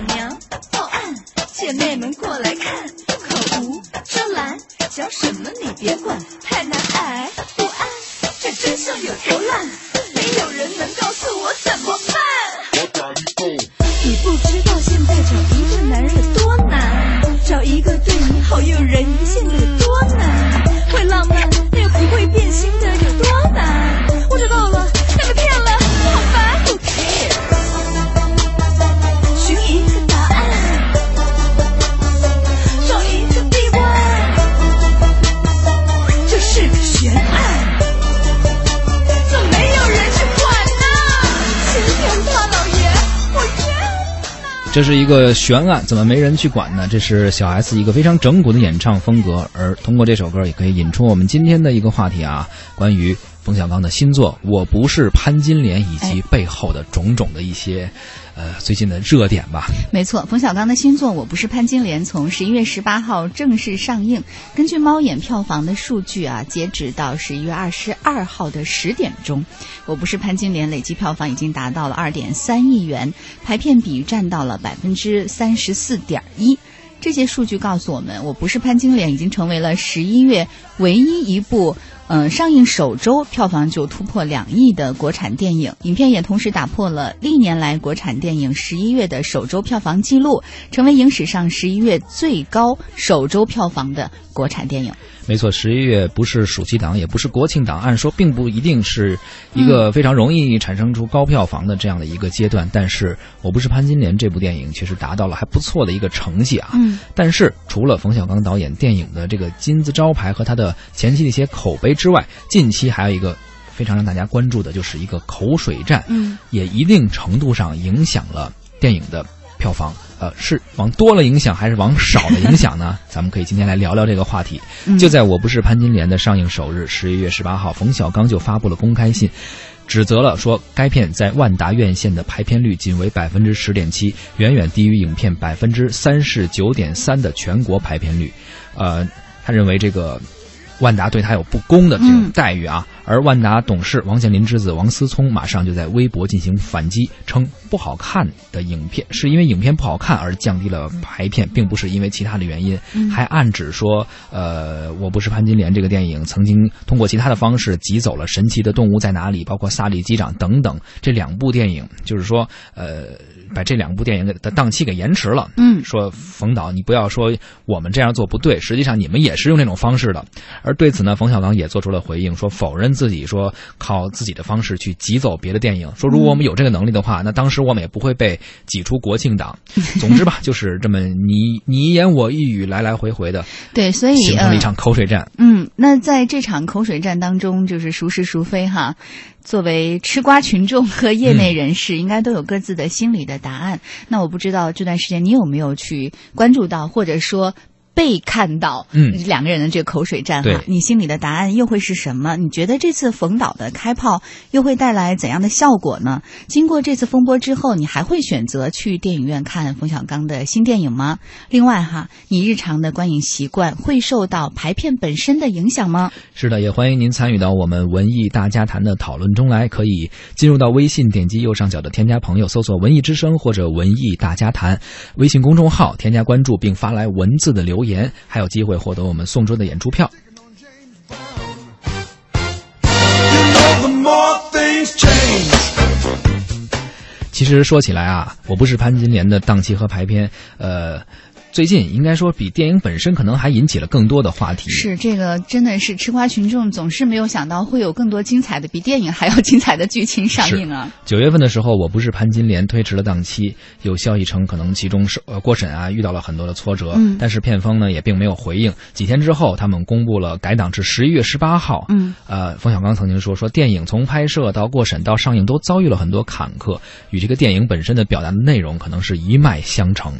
老娘报案，姐妹们过来看，口无遮拦，讲什么你别管，太难挨，不安，这真相有多烂，没有人能告诉我怎么办。你不知道现在找一个男人有多难，找一个对你好又人见的有多难，会浪漫但又不会变心的有多难。我找到，了，这是一个悬案，怎么没人去管呢？这是小 S 一个非常整蛊的演唱风格，而通过这首歌也可以引出我们今天的一个话题啊，关于冯小刚的新作《我不是潘金莲》以及背后的种种的一些，呃，最近的热点吧。没错，冯小刚的新作《我不是潘金莲》从十一月十八号正式上映。根据猫眼票房的数据啊，截止到十一月二十二号的十点钟，《我不是潘金莲》累计票房已经达到了二点三亿元，排片比占到了百分之三十四点一。这些数据告诉我们，《我不是潘金莲》已经成为了十一月唯一一部。嗯，上映首周票房就突破两亿的国产电影，影片也同时打破了历年来国产电影十一月的首周票房纪录，成为影史上十一月最高首周票房的国产电影。没错，十一月不是暑期档，也不是国庆档，按说并不一定是一个非常容易产生出高票房的这样的一个阶段。但是我不是潘金莲这部电影确实达到了还不错的一个成绩啊。嗯。但是除了冯小刚导演电影的这个金字招牌和他的前期的一些口碑之外，近期还有一个非常让大家关注的，就是一个口水战，嗯，也一定程度上影响了电影的票房。呃，是往多了影响还是往少了影响呢？咱们可以今天来聊聊这个话题。就在我不是潘金莲的上映首日，十一月十八号，冯小刚就发布了公开信，指责了说该片在万达院线的排片率仅为百分之十点七，远远低于影片百分之三十九点三的全国排片率。呃，他认为这个。万达对他有不公的这种待遇啊，而万达董事王健林之子王思聪马上就在微博进行反击，称不好看的影片是因为影片不好看而降低了排片，并不是因为其他的原因，还暗指说，呃，我不是潘金莲这个电影曾经通过其他的方式挤走了神奇的动物在哪里，包括萨利机长等等。这两部电影，就是说，呃，把这两部电影的档期给延迟了。嗯，说冯导，你不要说我们这样做不对，实际上你们也是用这种方式的。而对此呢，冯小刚也做出了回应，说否认自己说靠自己的方式去挤走别的电影，说如果我们有这个能力的话，那当时我们也不会被挤出国庆档。总之吧，就是这么你你一言我一语，来来回回的，对，所以形成了一场口水战。嗯，那在这场口水战当中，就是孰是孰非哈？作为吃瓜群众和业内人士，应该都有各自的心理的答案。那我不知道这段时间你有没有去关注到，或者说。被看到，嗯，两个人的这个口水战哈，你心里的答案又会是什么？你觉得这次冯导的开炮又会带来怎样的效果呢？经过这次风波之后，你还会选择去电影院看冯小刚的新电影吗？另外哈，你日常的观影习惯会受到排片本身的影响吗？是的，也欢迎您参与到我们文艺大家谈的讨论中来，可以进入到微信，点击右上角的添加朋友，搜索“文艺之声”或者“文艺大家谈”微信公众号，添加关注并发来文字的留言，还有机会获得我们送出的演出票。其实说起来啊，我不是潘金莲的档期和排片，呃。最近应该说比电影本身可能还引起了更多的话题。是这个真的是吃瓜群众总是没有想到会有更多精彩的比电影还要精彩的剧情上映啊！九月份的时候，我不是潘金莲推迟了档期，有消息称可能其中是呃过审啊遇到了很多的挫折，嗯但是片方呢也并没有回应。几天之后，他们公布了改档至十一月十八号。嗯，呃，冯小刚曾经说说电影从拍摄到过审到上映都遭遇了很多坎坷，与这个电影本身的表达的内容可能是一脉相承。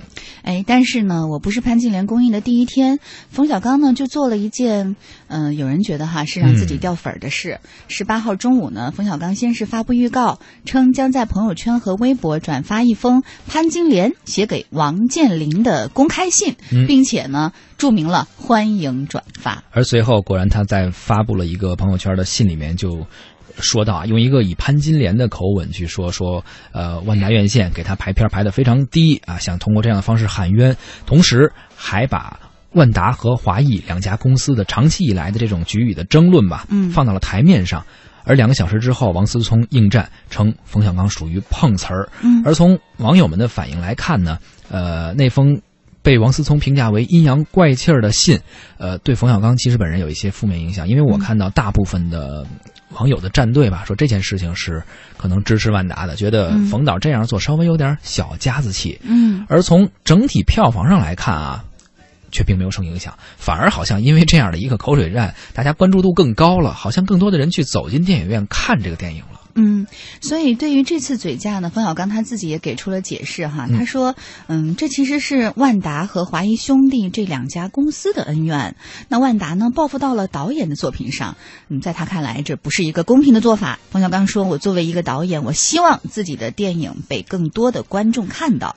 哎，但是呢，我不是潘金莲公映的第一天，冯小刚呢就做了一件，嗯、有人觉得哈是让自己掉粉儿的事。十八、号中午呢，冯小刚先是发布预告，称将在朋友圈和微博转发一封潘金莲写给王健林的公开信，嗯并且呢注明了欢迎转发。而随后，果然他在发布了一个朋友圈的信里面就。说到啊，用一个以潘金莲的口吻去说说，呃，万达院线给他排片排的非常低啊，想通过这样的方式喊冤，同时还把万达和华谊两家公司的长期以来的这种局域的争论吧，嗯放到了台面上。而两个小时之后，王思聪应战，称冯小刚属于碰瓷儿。嗯而从网友们的反应来看呢，呃，那封被王思聪评价为阴阳怪气儿的信，呃，对冯小刚其实本人有一些负面影响，因为我看到大部分的网友的站队吧，说这件事情是可能支持万达的，觉得嗯冯导这样做稍微有点小家子气。嗯而从整体票房上来看啊，却并没有受影响，反而好像因为这样的一个口水战，大家关注度更高了，好像更多的人去走进电影院看这个电影了。嗯，所以对于这次嘴架呢，冯小刚他自己也给出了解释哈。嗯他说，嗯，这其实是万达和华谊兄弟这两家公司的恩怨。那万达呢，报复到了导演的作品上，嗯，在他看来，这不是一个公平的做法。冯小刚说：“我作为一个导演，我希望自己的电影被更多的观众看到。”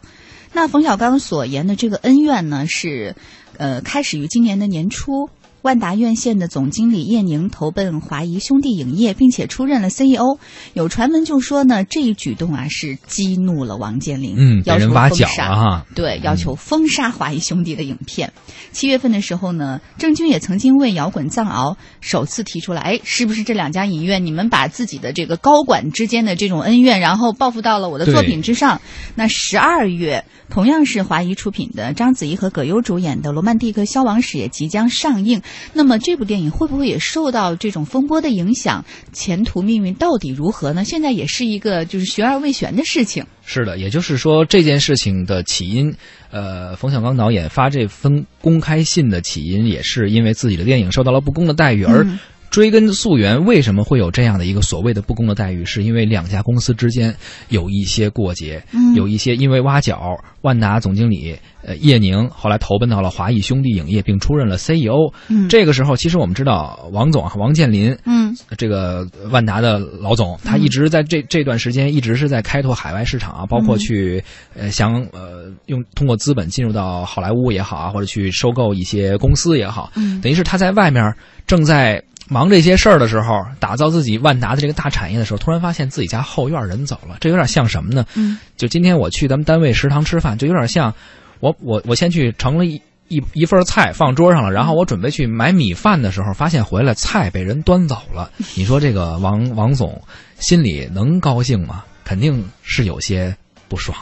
那冯小刚所言的这个恩怨呢，是，呃，开始于今年的年初。万达院线的总经理叶宁投奔华谊兄弟影业，并且出任了 CEO。有传闻就说呢，这一举动啊是激怒了王健林，嗯，要求人挖角封杀哈。对，要求封杀华谊兄弟的影片。七月份的时候呢，郑钧也曾经为摇滚藏獒首次提出来，哎，是不是这两家影院你们把自己的这个高管之间的这种恩怨，然后报复到了我的作品之上？那十二月，同样是华谊出品的章子怡和葛优主演的《罗曼蒂克消亡史》也即将上映。那么这部电影会不会也受到这种风波的影响？前途命运到底如何呢？现在也是一个就是悬而未悬的事情。是的，也就是说这件事情的起因，呃，冯小刚导演发这封公开信的起因，也是因为自己的电影受到了不公的待遇，而嗯追根溯源，为什么会有这样的一个所谓的不公的待遇？是因为两家公司之间有一些过节，嗯。有一些因为挖角，万达总经理呃叶宁后来投奔到了华谊兄弟影业，并出任了 CEO。嗯。这个时候，其实我们知道王总啊，王健林，嗯。这个万达的老总，他一直在这这段时间一直是在开拓海外市场啊，包括去呃想呃用通过资本进入到好莱坞也好啊，或者去收购一些公司也好，嗯。等于是他在外面正在忙这些事儿的时候，打造自己万达的这个大产业的时候，突然发现自己家后院人走了，这有点像什么呢？嗯就今天我去咱们单位食堂吃饭，就有点像我我我先去盛了一一一份菜放桌上了，然后我准备去买米饭的时候，发现回来菜被人端走了。你说这个王王总心里能高兴吗？肯定是有些不爽。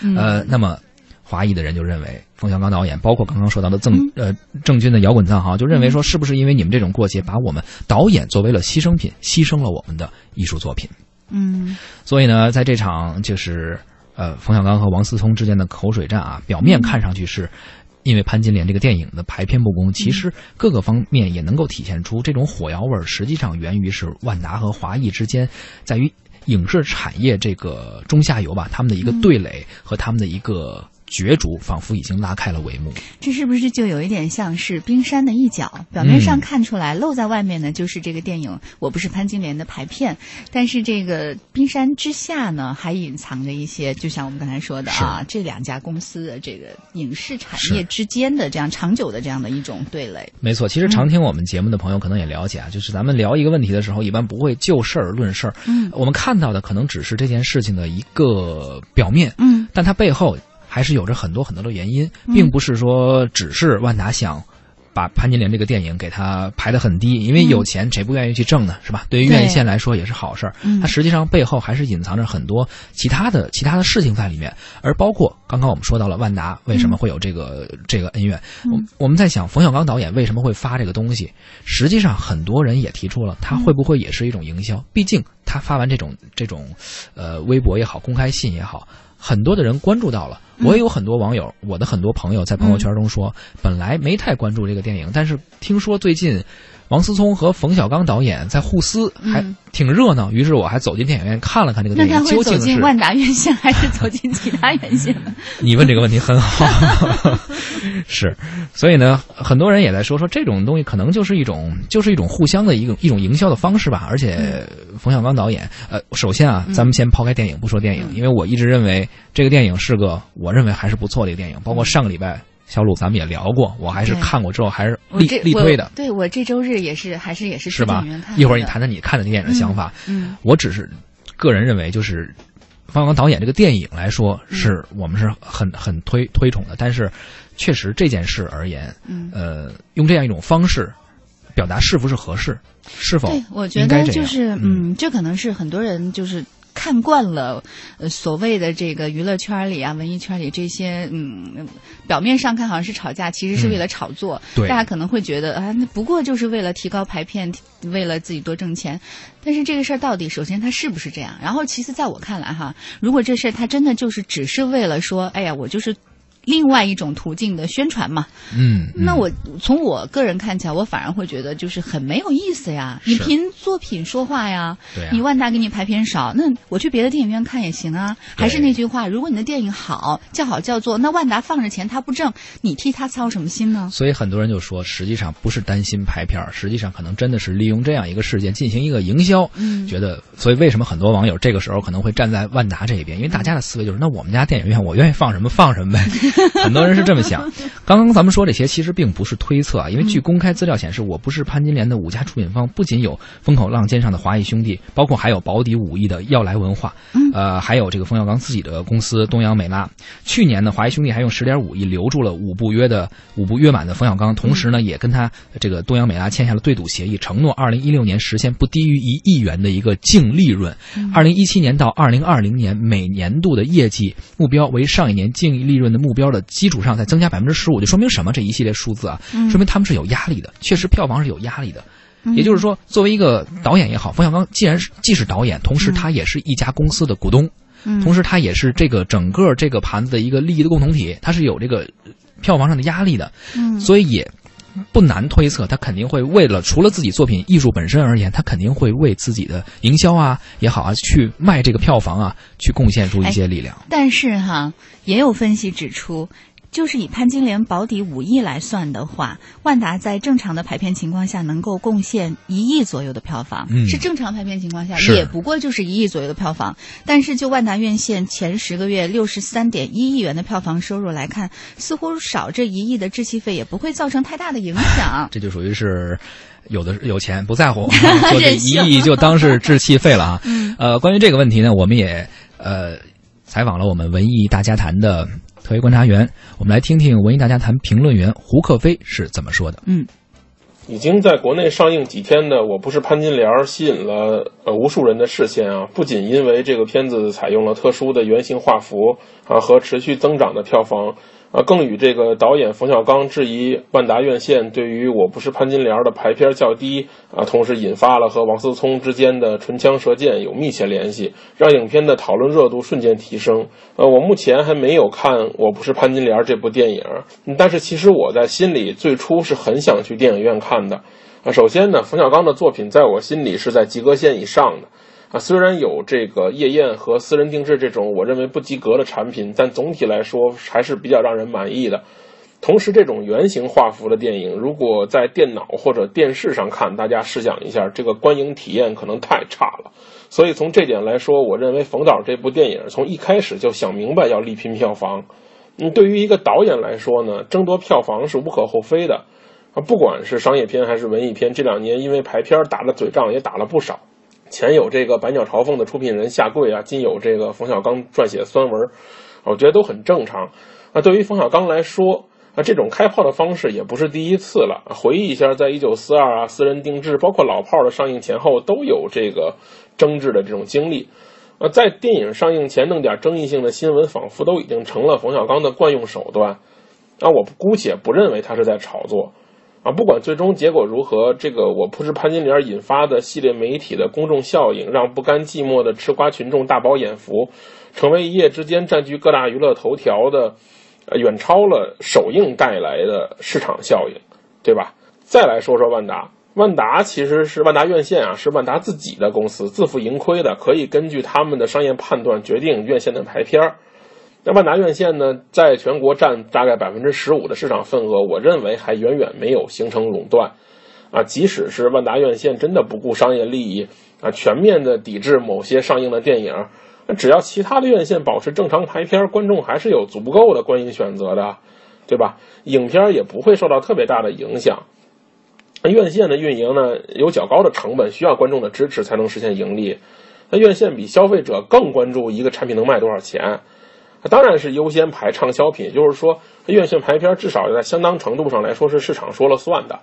嗯呃，那么华裔的人就认为，冯小刚导演，包括刚刚说到的郑嗯。呃郑钧的摇滚藏獒，就认为说，是不是因为你们这种过节，把我们导演作为了牺牲品，牺牲了我们的艺术作品？嗯。所以呢，在这场就是呃冯小刚和王思聪之间的口水战啊，表面看上去是。因为潘金莲这个电影的排片不公，其实各个方面也能够体现出这种火药味儿，实际上源于是万达和华谊之间，在于影视产业这个中下游吧，他们的一个对垒和他们的一个角逐，仿佛已经拉开了帷幕。这是不是就有一点像是冰山的一角？表面上嗯看出来，露在外面呢，就是这个电影《我不是潘金莲》的排片，但是这个冰山之下呢，还隐藏着一些，就像我们刚才说的啊，这两家公司的这个影视产业之间的这样长久的这样的一种对垒。没错，其实常听我们节目的朋友可能也了解啊，就是咱们聊一个问题的时候，一般不会就事儿论事儿。嗯我们看到的可能只是这件事情的一个表面，嗯但它背后还是有着很多很多的原因，嗯并不是说只是万达想。把潘金莲这个电影给它排得很低，因为有钱谁不愿意去挣呢？是吧？对于院线来说也是好事儿。嗯它实际上背后还是隐藏着很多其他的其他的事情在里面，而包括刚刚我们说到了万达为什么会有这个、这个恩怨，嗯我我们在想冯小刚导演为什么会发这个东西？实际上很多人也提出了，他会不会也是一种营销？毕竟他发完这种这种，呃，微博也好，公开信也好，很多的人关注到了。我也有很多网友，我的很多朋友在朋友圈中说，本来没太关注这个电影，但是听说最近王思聪和冯小刚导演在互撕，还嗯挺热闹。于是我还走进电影院看了看这个那他电影，会走进究竟是万达院线，还是走进其他院线呢？你问这个问题很好，是，所以呢，很多人也在说说这种东西可能就是一种就是一种互相的一种一种营销的方式吧。而且冯小刚导演，呃，首先啊，咱们先抛开电影不说电影，因为我一直认为这个电影是个我认为还是不错的一个电影，包括上个礼拜。小鲁咱们也聊过，我还是看过之后还是力力推的，对我这周日也是还是也是是吧？一会儿你谈谈你看的电影的想法。嗯我只是个人认为，就是冯小刚导演这个电影来说，嗯是我们是很很推推崇的。但是，确实这件事而言，嗯。呃，用这样一种方式表达是不是合适，是否对，我觉得就是嗯嗯，这可能是很多人就是。看惯了，呃，所谓的这个娱乐圈里啊、文艺圈里这些，嗯，表面上看好像是吵架，其实是为了炒作。嗯对大家可能会觉得啊，那不过就是为了提高排片，为了自己多挣钱。但是这个事儿到底，首先它是不是这样？然后其次，在我看来哈，如果这事儿它真的就是只是为了说，哎呀，我就是另外一种途径的宣传嘛，嗯，嗯那我从我个人看起来，我反而会觉得就是很没有意思呀。你凭作品说话呀，你万达给你排片少，那我去别的电影院看也行啊。还是那句话，如果你的电影好，叫好叫座，那万达放着钱他不挣，你替他操什么心呢？所以很多人就说，实际上不是担心排片儿，实际上可能真的是利用这样一个事件进行一个营销。嗯觉得，所以为什么很多网友这个时候可能会站在万达这一边？因为大家的思维就是，那我们家电影院我愿意放什么放什么呗。很多人是这么想。刚刚咱们说这些其实并不是推测啊，因为据公开资料显示，我不是潘金莲的五家出品方不仅有风口浪尖上的华谊兄弟，包括还有保底五亿的耀来文化，呃，还有这个冯小刚自己的公司东阳美拉。去年呢，华谊兄弟还用十点五亿留住了五部约的五部约满的冯小刚，同时呢，也跟他这个东阳美拉签下了对赌协议，承诺二零一六年实现不低于一亿元的一个净利润。二零一七年到二零二零年每年度的业绩目标为上一年净利润的目标的基础上再增加百分之十五，就说明什么？这一系列数字啊，说明他们是有压力的，确实票房是有压力的。也就是说，作为一个导演也好，冯小刚既然是既是导演，同时他也是一家公司的股东，嗯同时他也是这个整个这个盘子的一个利益的共同体，他是有这个呃票房上的压力的，嗯所以也不难推测，他肯定会为了除了自己作品艺术本身而言，他肯定会为自己的营销啊也好啊，去卖这个票房啊，去贡献出一些力量。但是哈，也有分析指出。就是以潘金莲保底五亿来算的话，万达在正常的排片情况下能够贡献一亿左右的票房，嗯是正常排片情况下也不过就是一亿左右的票房。但是就万达院线前十个月六十三点一亿元的票房收入来看，似乎少这一亿的滞气费也不会造成太大的影响。这就属于是有的有钱不在乎，说这一亿就当是置气费了啊。嗯呃，关于这个问题呢，我们也呃采访了我们文艺大家谈的特约观察员，我们来听听文艺大家谈评论员胡克飞是怎么说的。嗯已经在国内上映几天的《我不是潘金莲》吸引了呃无数人的视线啊！不仅因为这个片子采用了特殊的圆形画幅啊和持续增长的票房啊，更与这个导演冯小刚质疑万达院线对于《我不是潘金莲》的排片较低啊，同时引发了和王思聪之间的唇枪舌剑有密切联系，让影片的讨论热度瞬间提升。呃，我目前还没有看《我不是潘金莲》这部电影，但是其实我在心里最初是很想去电影院看的。啊，首先呢，冯小刚的作品在我心里是在及格线以上的。啊，虽然有这个夜宴和私人定制这种我认为不及格的产品，但总体来说还是比较让人满意的。同时，这种圆形画幅的电影，如果在电脑或者电视上看，大家试想一下，这个观影体验可能太差了。所以从这点来说，我认为冯导这部电影从一开始就想明白要力拼票房。嗯，对于一个导演来说呢，争夺票房是无可厚非的。啊，不管是商业片还是文艺片，这两年因为排片打的嘴仗也打了不少。前有这个《百鸟朝凤》的出品人下跪啊，今有这个冯小刚撰写酸文，我觉得都很正常。啊，对于冯小刚来说，啊，这种开炮的方式也不是第一次了。回忆一下，在一九四二啊、私人定制，包括老炮儿的上映前后，都有这个争执的这种经历。啊，在电影上映前弄点争议性的新闻，仿佛都已经成了冯小刚的惯用手段。啊，我姑且不认为他是在炒作。啊，不管最终结果如何，这个我不是潘金莲引发的系列媒体的公众效应，让不甘寂寞的吃瓜群众大饱眼福，成为一夜之间占据各大娱乐头条的，呃，远超了首映带来的市场效应，对吧？再来说说万达，万达其实是万达院线啊，是万达自己的公司，自负盈亏的，可以根据他们的商业判断决定院线的排片儿。那万达院线呢，在全国占大概百分之十五的市场份额，我认为还远远没有形成垄断。啊，即使是万达院线真的不顾商业利益啊，全面的抵制某些上映的电影，那只要其他的院线保持正常排片，观众还是有足够的观影选择的。对吧？影片也不会受到特别大的影响。那院线的运营呢，有较高的成本，需要观众的支持才能实现盈利。那院线比消费者更关注一个产品能卖多少钱，当然是优先排畅销品。就是说，院线排片至少在相当程度上来说是市场说了算的。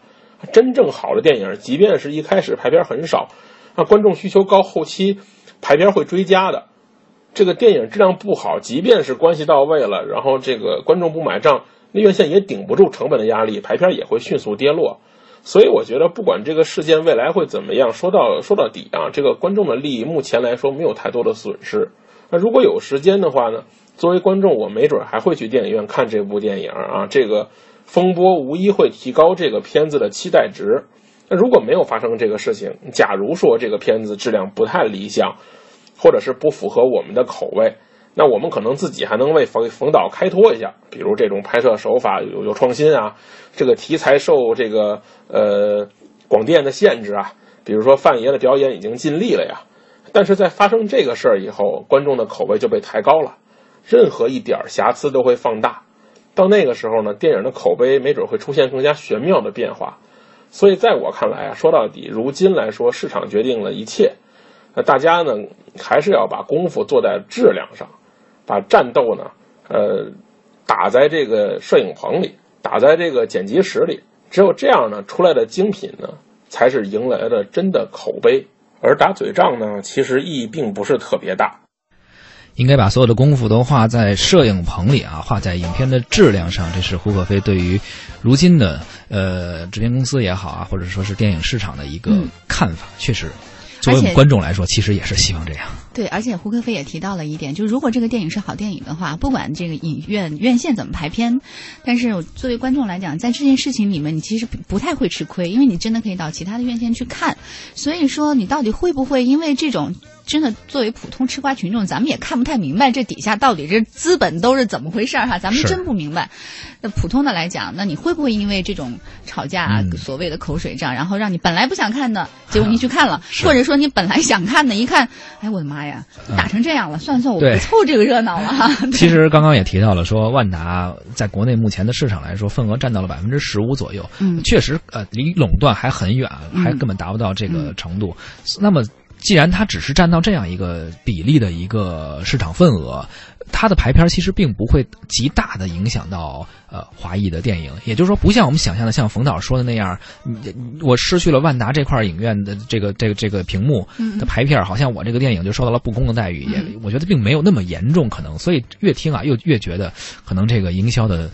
真正好的电影，即便是一开始排片很少，那观众需求高，后期排片会追加的。这个电影质量不好，即便是关系到位了，然后这个观众不买账，那院线也顶不住成本的压力，排片也会迅速跌落。所以我觉得，不管这个事件未来会怎么样，说到说到底啊，这个观众的利益目前来说没有太多的损失。那如果有时间的话呢，作为观众，我没准还会去电影院看这部电影啊。这个风波无疑会提高这个片子的期待值。那如果没有发生这个事情，假如说这个片子质量不太理想，或者是不符合我们的口味。那我们可能自己还能为冯冯导开脱一下，比如这种拍摄手法有有创新啊，这个题材受这个呃广电的限制啊，比如说范爷的表演已经尽力了呀。但是在发生这个事儿以后，观众的口味就被抬高了，任何一点瑕疵都会放大，到那个时候呢，电影的口碑没准会出现更加玄妙的变化。所以在我看来啊，说到底，如今来说，市场决定了一切，那大家呢还是要把功夫做在质量上。把战斗呢，呃，打在这个摄影棚里，打在这个剪辑室里，只有这样呢，出来的精品呢，才是迎来了真的口碑。而打嘴仗呢，其实意义并不是特别大。应该把所有的功夫都花在摄影棚里啊，花在影片的质量上。这是胡可飞对于如今的呃制片公司也好啊，或者说是电影市场的一个看法。确实，作为我们观众来说，其实也是希望这样。对，而且胡可飞也提到了一点，就是如果这个电影是好电影的话，不管这个影院院线怎么排片，但是作为观众来讲，在这件事情里面，你其实不太会吃亏，因为你真的可以到其他的院线去看。所以说，你到底会不会因为这种？真的，作为普通吃瓜群众，咱们也看不太明白这底下到底这资本都是怎么回事儿哈，咱们真不明白。那普通的来讲，那你会不会因为这种吵架、所谓的口水仗，然后让你本来不想看的，结果你去看了，或者说你本来想看的，一看，哎，我的妈呀，打成这样了，算算我不凑这个热闹了 哈。其实刚刚也提到了，说万达在国内目前的市场来说，份额占到了百分之十五左右，嗯，确实呃离垄断还很远，还根本达不到这个程度。那么。既然它只是占到这样一个比例的一个市场份额，它的排片其实并不会极大的影响到呃华裔的电影。也就是说，不像我们想象的，像冯导说的那样，我失去了万达这块影院的这个这个这个屏幕的排片，好像我这个电影就受到了不公的待遇。也我觉得并没有那么严重，可能所以越听啊，又越觉得可能这个营销的。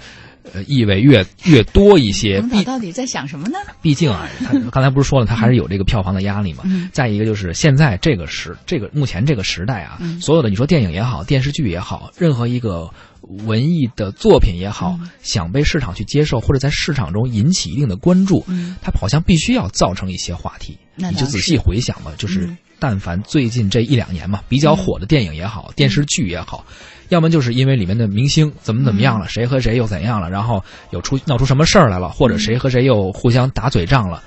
呃，意味越越多一些。你到底在想什么呢？毕竟啊，他刚才不是说了，他还是有这个票房的压力嘛。再一个就是现在这个时，这个目前这个时代啊，所有的你说电影也好，电视剧也好，任何一个文艺的作品也好，想被市场去接受，或者在市场中引起一定的关注，它好像必须要造成一些话题。你就仔细回想吧，就是但凡最近这一两年嘛，比较火的电影也好，电视剧也好。要么就是因为里面的明星怎么怎么样了，谁和谁又怎样了，然后有出闹出什么事儿来了，或者谁和谁又互相打嘴仗了，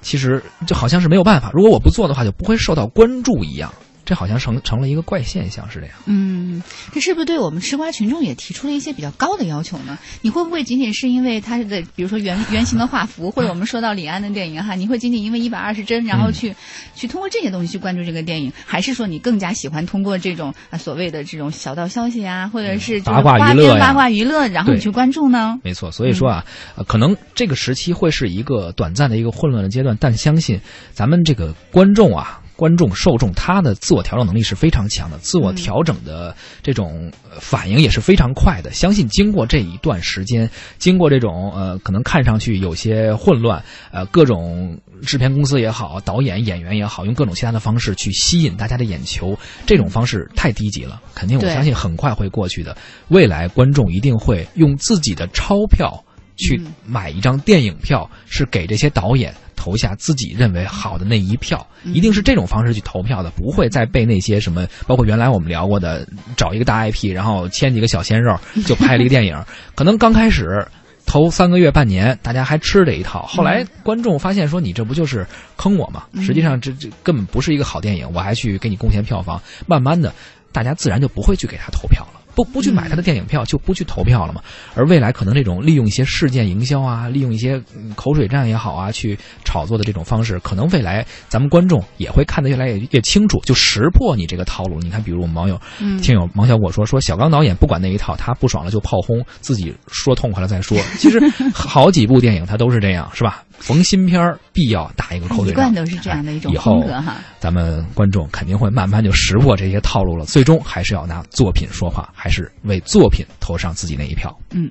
其实就好像是没有办法，如果我不做的话，就不会受到关注一样。这好像成成了一个怪现象，是这样。嗯，这是不是对我们吃瓜群众也提出了一些比较高的要求呢？你会不会仅仅是因为它的，比如说原原型的画幅，或者我们说到李安的电影哈，你会仅仅因为一百二十帧，然后去去通过这些东西去关注这个电影，还是说你更加喜欢通过这种啊所谓的这种小道消息啊，或者是八卦娱乐八卦娱乐，然后你去关注呢？没错，所以说啊，可能这个时期会是一个短暂的一个混乱的阶段，但相信咱们这个观众啊。观众受众他的自我调整能力是非常强的，自我调整的这种反应也是非常快的。相信经过这一段时间，经过这种呃可能看上去有些混乱，呃各种制片公司也好，导演演员也好，用各种其他的方式去吸引大家的眼球，这种方式太低级了。肯定我相信很快会过去的。未来观众一定会用自己的钞票去买一张电影票，是给这些导演。投下自己认为好的那一票，一定是这种方式去投票的，不会再被那些什么，包括原来我们聊过的，找一个大 IP，然后签几个小鲜肉 就拍了一个电影。可能刚开始头三个月、半年，大家还吃这一套，后来观众发现说你这不就是坑我吗？实际上这这根本不是一个好电影，我还去给你贡献票房，慢慢的，大家自然就不会去给他投票了。不不去买他的电影票，就不去投票了嘛。而未来可能这种利用一些事件营销啊，利用一些嗯口水战也好啊，去炒作的这种方式，可能未来咱们观众也会看得越来越越清楚，就识破你这个套路。你看，比如我们网友、嗯听友王小果说，说小刚导演不管那一套，他不爽了就炮轰，自己说痛快了再说。其实 好几部电影他都是这样，是吧？逢新片儿必要打一个口一贯都是这样的一种风格哈。咱们观众肯定会慢慢就识破这些套路了，最终还是要拿作品说话，还是为作品投上自己那一票。嗯。